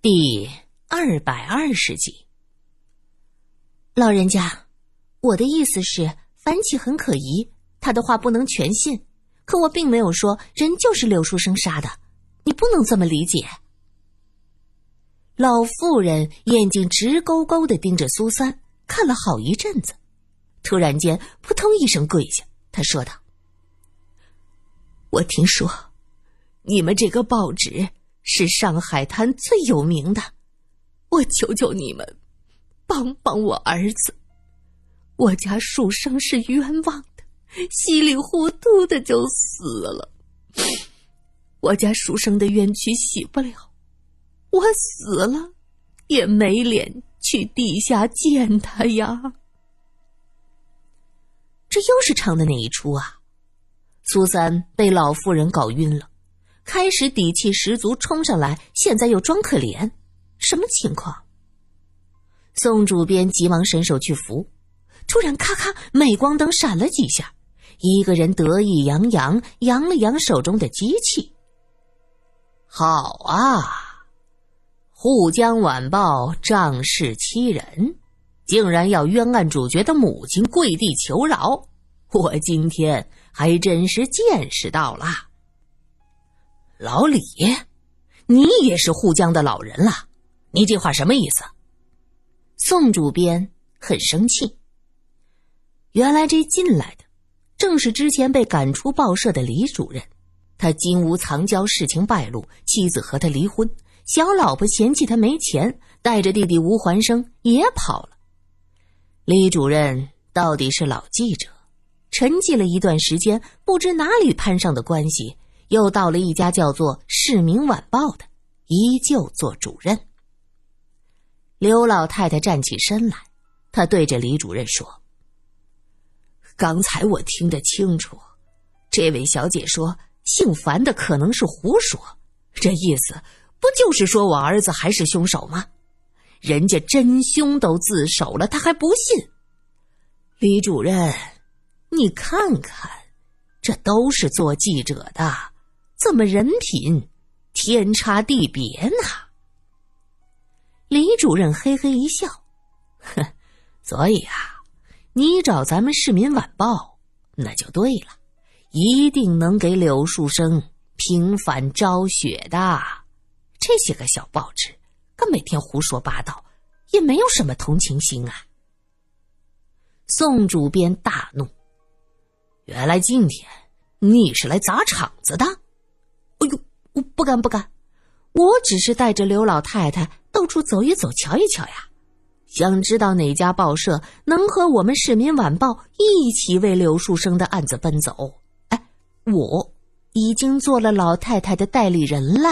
第二百二十集，老人家，我的意思是，樊启很可疑，他的话不能全信。可我并没有说人就是柳书生杀的，你不能这么理解。老妇人眼睛直勾勾的盯着苏三，看了好一阵子，突然间扑通一声跪下，她说道：“我听说，你们这个报纸。”是上海滩最有名的，我求求你们，帮帮我儿子。我家书生是冤枉的，稀里糊涂的就死了。我家书生的冤屈洗不了，我死了也没脸去地下见他呀。这又是唱的哪一出啊？苏三被老妇人搞晕了。开始底气十足冲上来，现在又装可怜，什么情况？宋主编急忙伸手去扶，突然咔咔，镁光灯闪了几下，一个人得意洋洋扬了扬手中的机器。好啊，沪江晚报仗势欺人，竟然要冤案主角的母亲跪地求饶，我今天还真是见识到了。老李，你也是沪江的老人了，你这话什么意思？宋主编很生气。原来这进来的正是之前被赶出报社的李主任，他金屋藏娇，事情败露，妻子和他离婚，小老婆嫌弃他没钱，带着弟弟吴环生也跑了。李主任到底是老记者，沉寂了一段时间，不知哪里攀上的关系。又到了一家叫做《市民晚报》的，依旧做主任。刘老太太站起身来，她对着李主任说：“刚才我听得清楚，这位小姐说姓樊的可能是胡说，这意思不就是说我儿子还是凶手吗？人家真凶都自首了，他还不信？李主任，你看看，这都是做记者的。”怎么人品天差地别呢？李主任嘿嘿一笑，哼，所以啊，你找咱们《市民晚报》那就对了，一定能给柳树生平反昭雪的。这些个小报纸，可每天胡说八道，也没有什么同情心啊！宋主编大怒，原来今天你是来砸场子的。哎呦，我不敢不敢，我只是带着刘老太太到处走一走，瞧一瞧呀。想知道哪家报社能和我们《市民晚报》一起为柳树生的案子奔走？哎，我已经做了老太太的代理人了。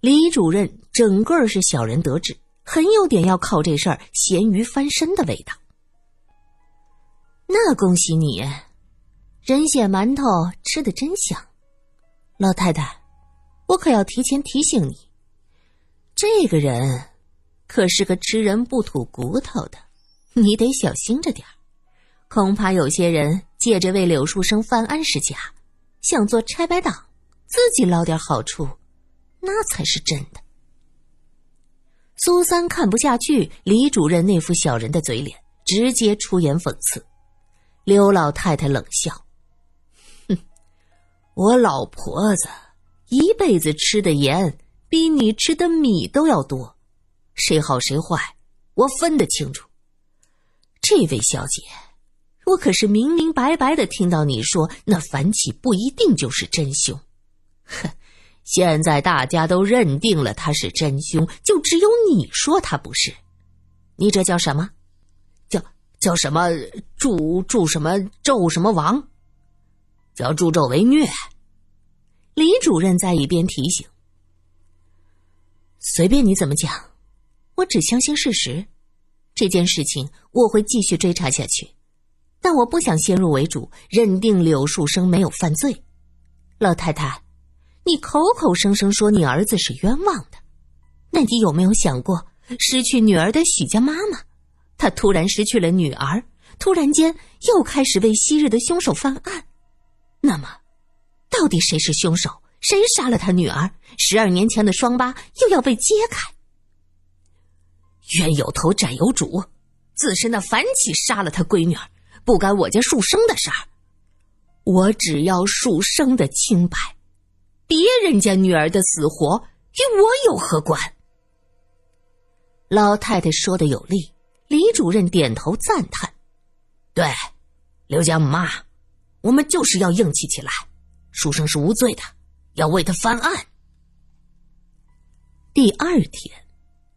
李主任整个是小人得志，很有点要靠这事儿咸鱼翻身的味道。那恭喜你。人血馒头吃的真香，老太太，我可要提前提醒你，这个人可是个吃人不吐骨头的，你得小心着点恐怕有些人借着为柳树生翻案是假，想做拆白党，自己捞点好处，那才是真的。苏三看不下去李主任那副小人的嘴脸，直接出言讽刺。刘老太太冷笑。我老婆子一辈子吃的盐比你吃的米都要多，谁好谁坏，我分得清楚。这位小姐，我可是明明白白的听到你说那樊起不一定就是真凶。哼，现在大家都认定了他是真凶，就只有你说他不是。你这叫什么？叫叫什么？祝祝什么纣什么王？叫助纣为虐。李主任在一边提醒：“随便你怎么讲，我只相信事实。这件事情我会继续追查下去，但我不想先入为主认定柳树生没有犯罪。老太太，你口口声声说你儿子是冤枉的，那你有没有想过失去女儿的许家妈妈？她突然失去了女儿。”突然间，又开始为昔日的凶手翻案。那么，到底谁是凶手？谁杀了他女儿？十二年前的双疤又要被揭开。冤有头债有主，自身那反起杀了他闺女儿，不干我家树生的事儿。我只要树生的清白，别人家女儿的死活与我有何关？老太太说的有理，李主任点头赞叹：“对，刘家母妈，我们就是要硬气起来。书生是无罪的，要为他翻案。”第二天，《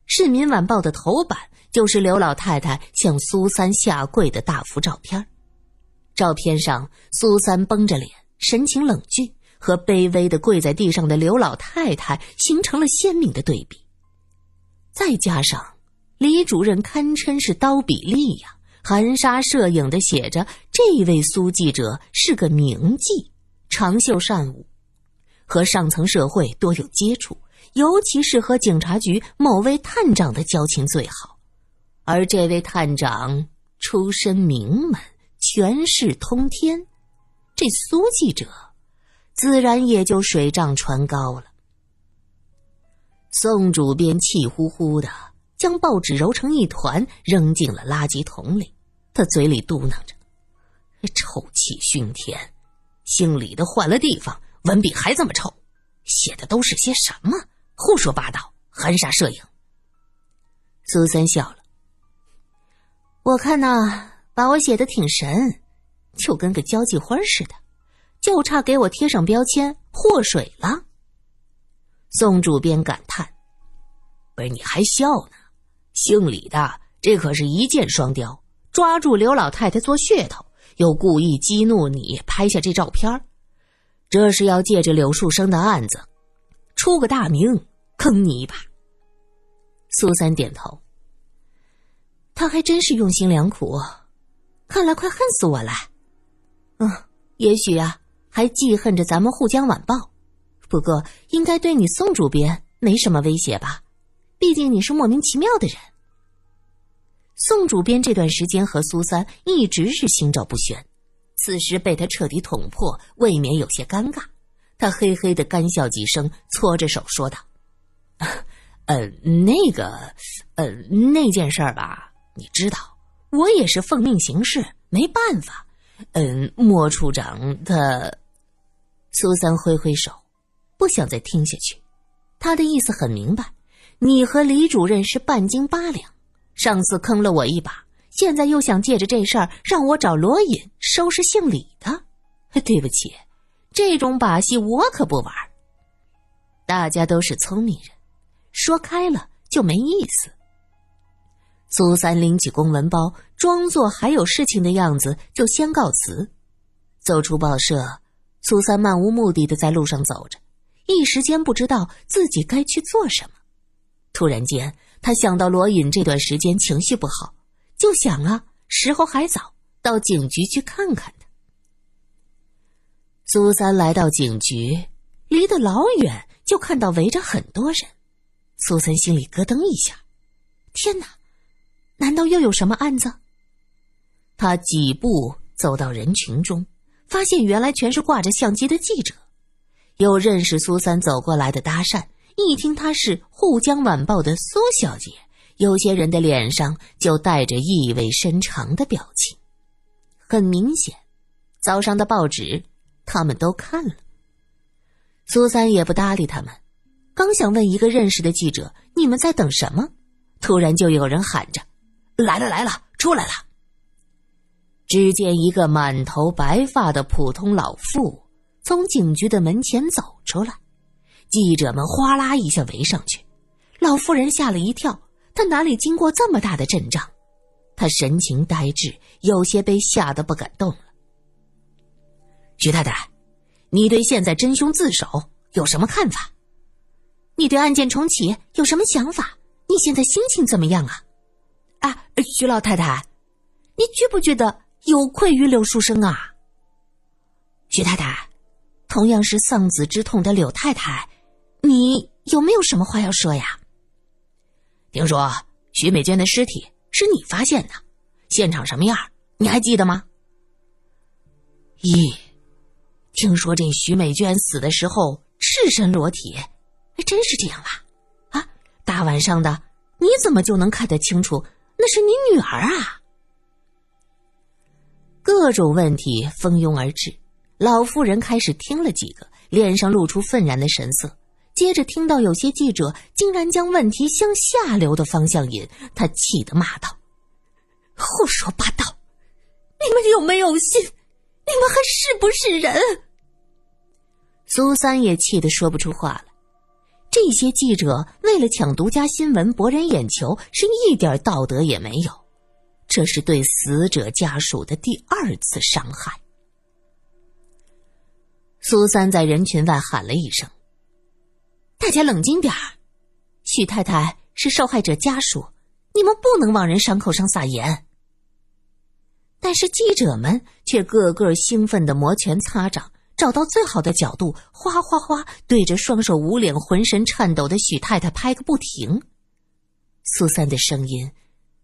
市民晚报》的头版就是刘老太太向苏三下跪的大幅照片。照片上，苏三绷着脸，神情冷峻，和卑微的跪在地上的刘老太太形成了鲜明的对比。再加上李主任堪称是刀笔利呀，含沙射影的写着这位苏记者是个名妓，长袖善舞，和上层社会多有接触，尤其是和警察局某位探长的交情最好，而这位探长出身名门，权势通天，这苏记者自然也就水涨船高了。宋主编气呼呼的将报纸揉成一团，扔进了垃圾桶里。他嘴里嘟囔着：“臭气熏天，姓李的换了地方，文笔还这么臭，写的都是些什么？胡说八道，含沙射影。”苏三笑了：“我看呐，把我写的挺神，就跟个交际花似的，就差给我贴上标签‘祸水’了。”宋主编感叹：“不是你还笑呢？姓李的这可是一箭双雕，抓住刘老太太做噱头，又故意激怒你，拍下这照片这是要借着柳树生的案子出个大名，坑你一把。”苏三点头：“他还真是用心良苦，看来快恨死我了。嗯，也许啊，还记恨着咱们沪江晚报。”不过，应该对你宋主编没什么威胁吧？毕竟你是莫名其妙的人。宋主编这段时间和苏三一直是心照不宣，此时被他彻底捅破，未免有些尴尬。他嘿嘿的干笑几声，搓着手说道：“ 呃，那个，呃，那件事儿吧，你知道，我也是奉命行事，没办法。嗯，莫处长他……”苏三挥挥手。不想再听下去，他的意思很明白，你和李主任是半斤八两，上次坑了我一把，现在又想借着这事儿让我找罗隐收拾姓李的。对不起，这种把戏我可不玩。大家都是聪明人，说开了就没意思。苏三拎起公文包，装作还有事情的样子，就先告辞。走出报社，苏三漫无目的的在路上走着。一时间不知道自己该去做什么，突然间他想到罗隐这段时间情绪不好，就想啊，时候还早，到警局去看看他。苏三来到警局，离得老远就看到围着很多人，苏三心里咯噔一下，天哪，难道又有什么案子？他几步走到人群中，发现原来全是挂着相机的记者。有认识苏三走过来的搭讪，一听她是《沪江晚报》的苏小姐，有些人的脸上就带着意味深长的表情。很明显，早上的报纸他们都看了。苏三也不搭理他们，刚想问一个认识的记者：“你们在等什么？”突然就有人喊着：“来了来了，出来了！”只见一个满头白发的普通老妇。从警局的门前走出来，记者们哗啦一下围上去。老妇人吓了一跳，她哪里经过这么大的阵仗？她神情呆滞，有些被吓得不敢动了。徐太太，你对现在真凶自首有什么看法？你对案件重启有什么想法？你现在心情怎么样啊？啊，徐老太太，你觉不觉得有愧于柳书生啊？徐太太。同样是丧子之痛的柳太太，你有没有什么话要说呀？听说徐美娟的尸体是你发现的，现场什么样？你还记得吗？咦，听说这徐美娟死的时候赤身裸体，还真是这样吧？啊，大晚上的，你怎么就能看得清楚那是你女儿啊？各种问题蜂拥而至，老妇人开始听了几个，脸上露出愤然的神色。接着听到有些记者竟然将问题向下流的方向引，他气得骂道：“胡说八道！你们有没有心？你们还是不是人？”苏三也气得说不出话来。这些记者为了抢独家新闻博人眼球，是一点道德也没有。这是对死者家属的第二次伤害。苏三在人群外喊了一声。大家冷静点儿，许太太是受害者家属，你们不能往人伤口上撒盐。但是记者们却个个兴奋的摩拳擦掌，找到最好的角度，哗哗哗对着双手捂脸、浑身颤抖的许太太拍个不停。苏三的声音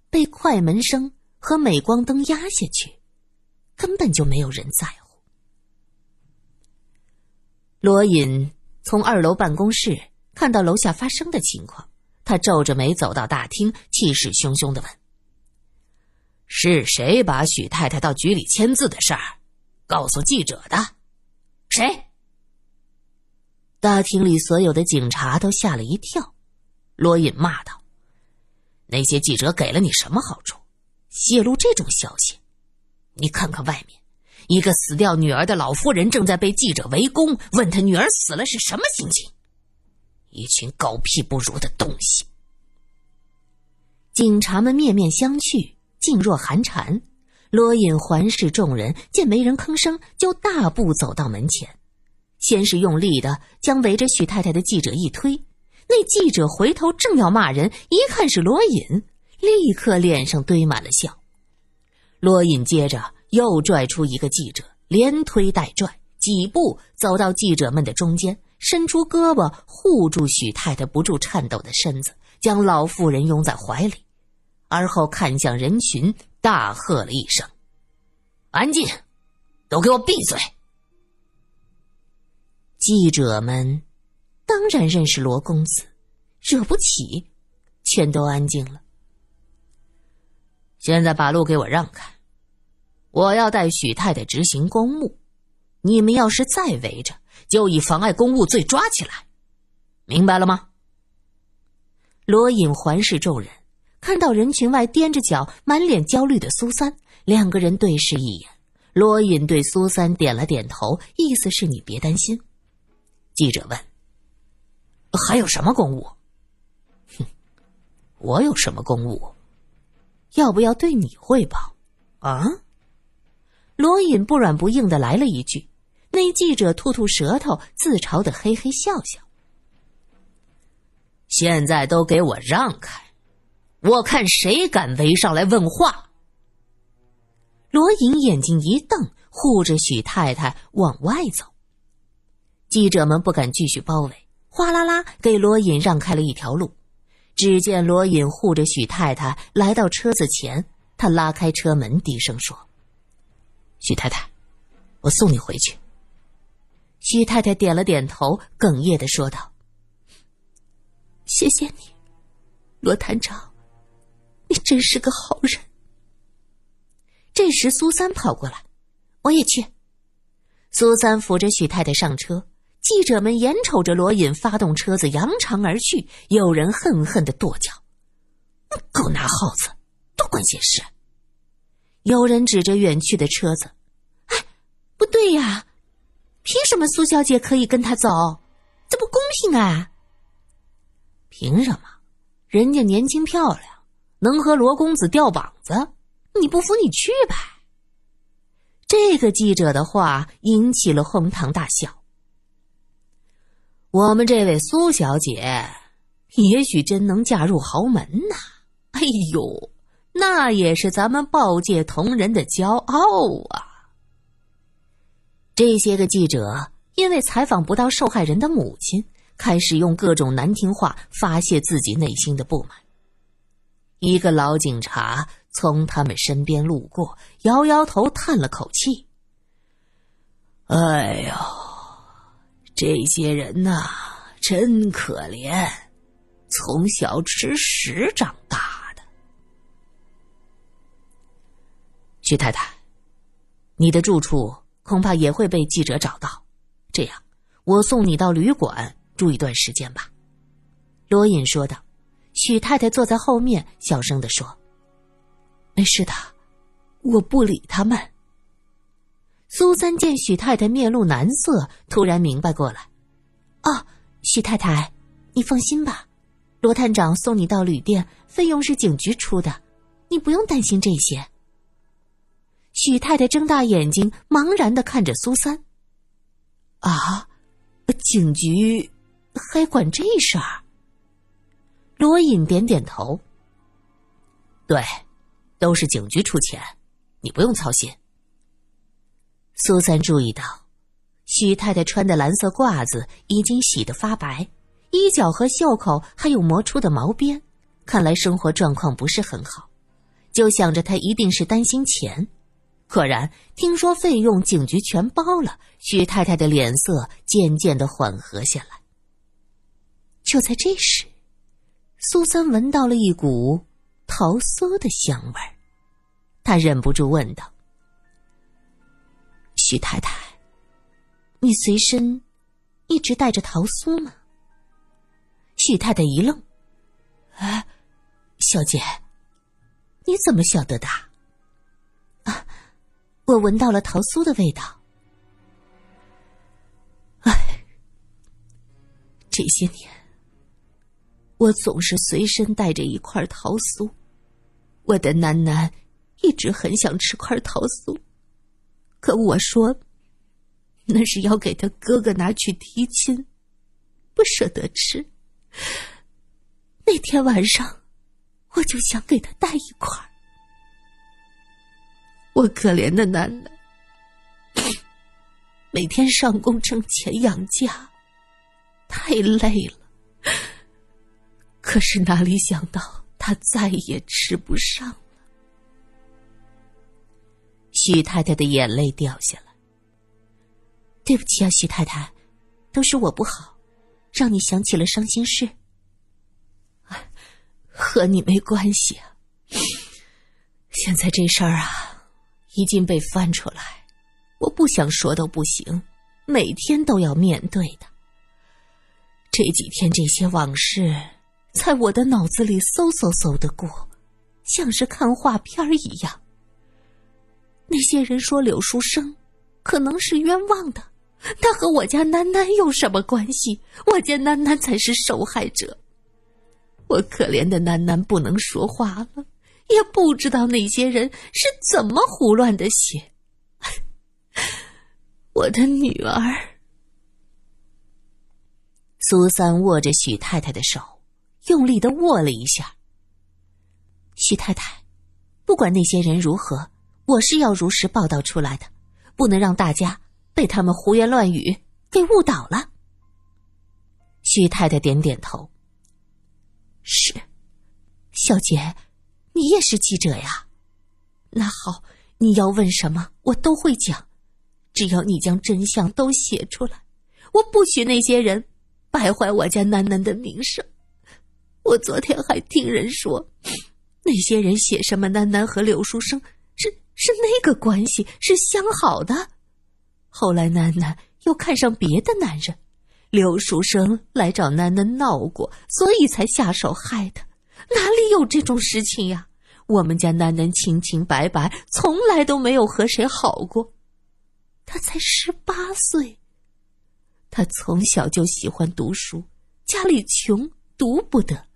被快门声和镁光灯压下去，根本就没有人在乎。罗隐。从二楼办公室看到楼下发生的情况，他皱着眉走到大厅，气势汹汹的问：“是谁把许太太到局里签字的事儿告诉记者的？谁？”大厅里所有的警察都吓了一跳。罗隐骂道：“那些记者给了你什么好处？泄露这种消息？你看看外面。”一个死掉女儿的老妇人正在被记者围攻，问他女儿死了是什么心情？一群狗屁不如的东西！警察们面面相觑，噤若寒蝉。罗隐环视众人，见没人吭声，就大步走到门前，先是用力的将围着许太太的记者一推。那记者回头正要骂人，一看是罗隐，立刻脸上堆满了笑。罗隐接着。又拽出一个记者，连推带拽，几步走到记者们的中间，伸出胳膊护住许太太不住颤抖的身子，将老妇人拥在怀里，而后看向人群，大喝了一声：“安静，都给我闭嘴！”记者们当然认识罗公子，惹不起，全都安静了。现在把路给我让开。我要带许太太执行公务，你们要是再围着，就以妨碍公务罪抓起来，明白了吗？罗隐环视众人，看到人群外踮着脚、满脸焦虑的苏三，两个人对视一眼。罗隐对苏三点了点头，意思是你别担心。记者问：“还有什么公务？”哼，我有什么公务？要不要对你汇报？啊？罗隐不软不硬的来了一句，那记者吐吐舌头，自嘲的嘿嘿笑笑。现在都给我让开，我看谁敢围上来问话。罗隐眼睛一瞪，护着许太太往外走。记者们不敢继续包围，哗啦啦给罗隐让开了一条路。只见罗隐护着许太太来到车子前，他拉开车门，低声说。许太太，我送你回去。许太太点了点头，哽咽的说道：“谢谢你，罗探长，你真是个好人。”这时，苏三跑过来：“我也去。”苏三扶着许太太上车。记者们眼瞅着罗隐发动车子扬长而去，有人恨恨的跺脚：“狗拿耗子，多管闲事！”有人指着远去的车子。哎不对呀，凭什么苏小姐可以跟他走？这不公平啊！凭什么？人家年轻漂亮，能和罗公子吊膀子，你不服你去呗。这个记者的话引起了哄堂大笑。我们这位苏小姐，也许真能嫁入豪门呐！哎呦，那也是咱们报界同仁的骄傲啊！这些个记者因为采访不到受害人的母亲，开始用各种难听话发泄自己内心的不满。一个老警察从他们身边路过，摇摇头，叹了口气：“哎呦，这些人呐，真可怜，从小吃屎长大徐太太，你的住处恐怕也会被记者找到，这样，我送你到旅馆住一段时间吧。”罗隐说道。许太太坐在后面，小声的说：“没事的，我不理他们。”苏三见许太太面露难色，突然明白过来：“哦，许太太，你放心吧，罗探长送你到旅店，费用是警局出的，你不用担心这些。”许太太睁大眼睛，茫然的看着苏三：“啊，警局还管这事儿？”罗隐点点头：“对，都是警局出钱，你不用操心。”苏三注意到，许太太穿的蓝色褂子已经洗得发白，衣角和袖口还有磨出的毛边，看来生活状况不是很好。就想着她一定是担心钱，果然听说费用警局全包了，许太太的脸色渐渐的缓和下来。就在这时，苏三闻到了一股桃酥的香味儿，他忍不住问道。许太太，你随身一直带着桃酥吗？许太太一愣：“哎，小姐，你怎么晓得的？”啊，我闻到了桃酥的味道。哎，这些年我总是随身带着一块桃酥，我的楠楠一直很想吃块桃酥。可我说，那是要给他哥哥拿去提亲，不舍得吃。那天晚上，我就想给他带一块我可怜的楠楠，每天上工挣钱养家，太累了。可是哪里想到，他再也吃不上。许太太的眼泪掉下来。对不起啊，许太太，都是我不好，让你想起了伤心事。和你没关系啊。现在这事儿啊，已经被翻出来，我不想说都不行，每天都要面对的。这几天这些往事在我的脑子里嗖嗖嗖的过，像是看画片一样。那些人说柳书生可能是冤枉的，他和我家楠楠有什么关系？我家楠楠才是受害者。我可怜的楠楠不能说话了，也不知道那些人是怎么胡乱的写。我的女儿。苏三握着许太太的手，用力的握了一下。许太太，不管那些人如何。我是要如实报道出来的，不能让大家被他们胡言乱语给误导了。许太太点点头。是，小姐，你也是记者呀？那好，你要问什么，我都会讲，只要你将真相都写出来，我不许那些人败坏我家楠楠的名声。我昨天还听人说，那些人写什么楠楠和柳书生。是是那个关系是相好的，后来楠楠又看上别的男人，刘书生来找楠楠闹过，所以才下手害他。哪里有这种事情呀？我们家楠楠清清白白，从来都没有和谁好过。他才十八岁，他从小就喜欢读书，家里穷，读不得，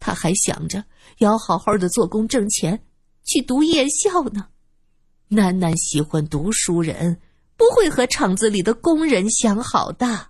他还想着要好好的做工挣钱，去读夜校呢。楠楠喜欢读书人，不会和厂子里的工人相好的。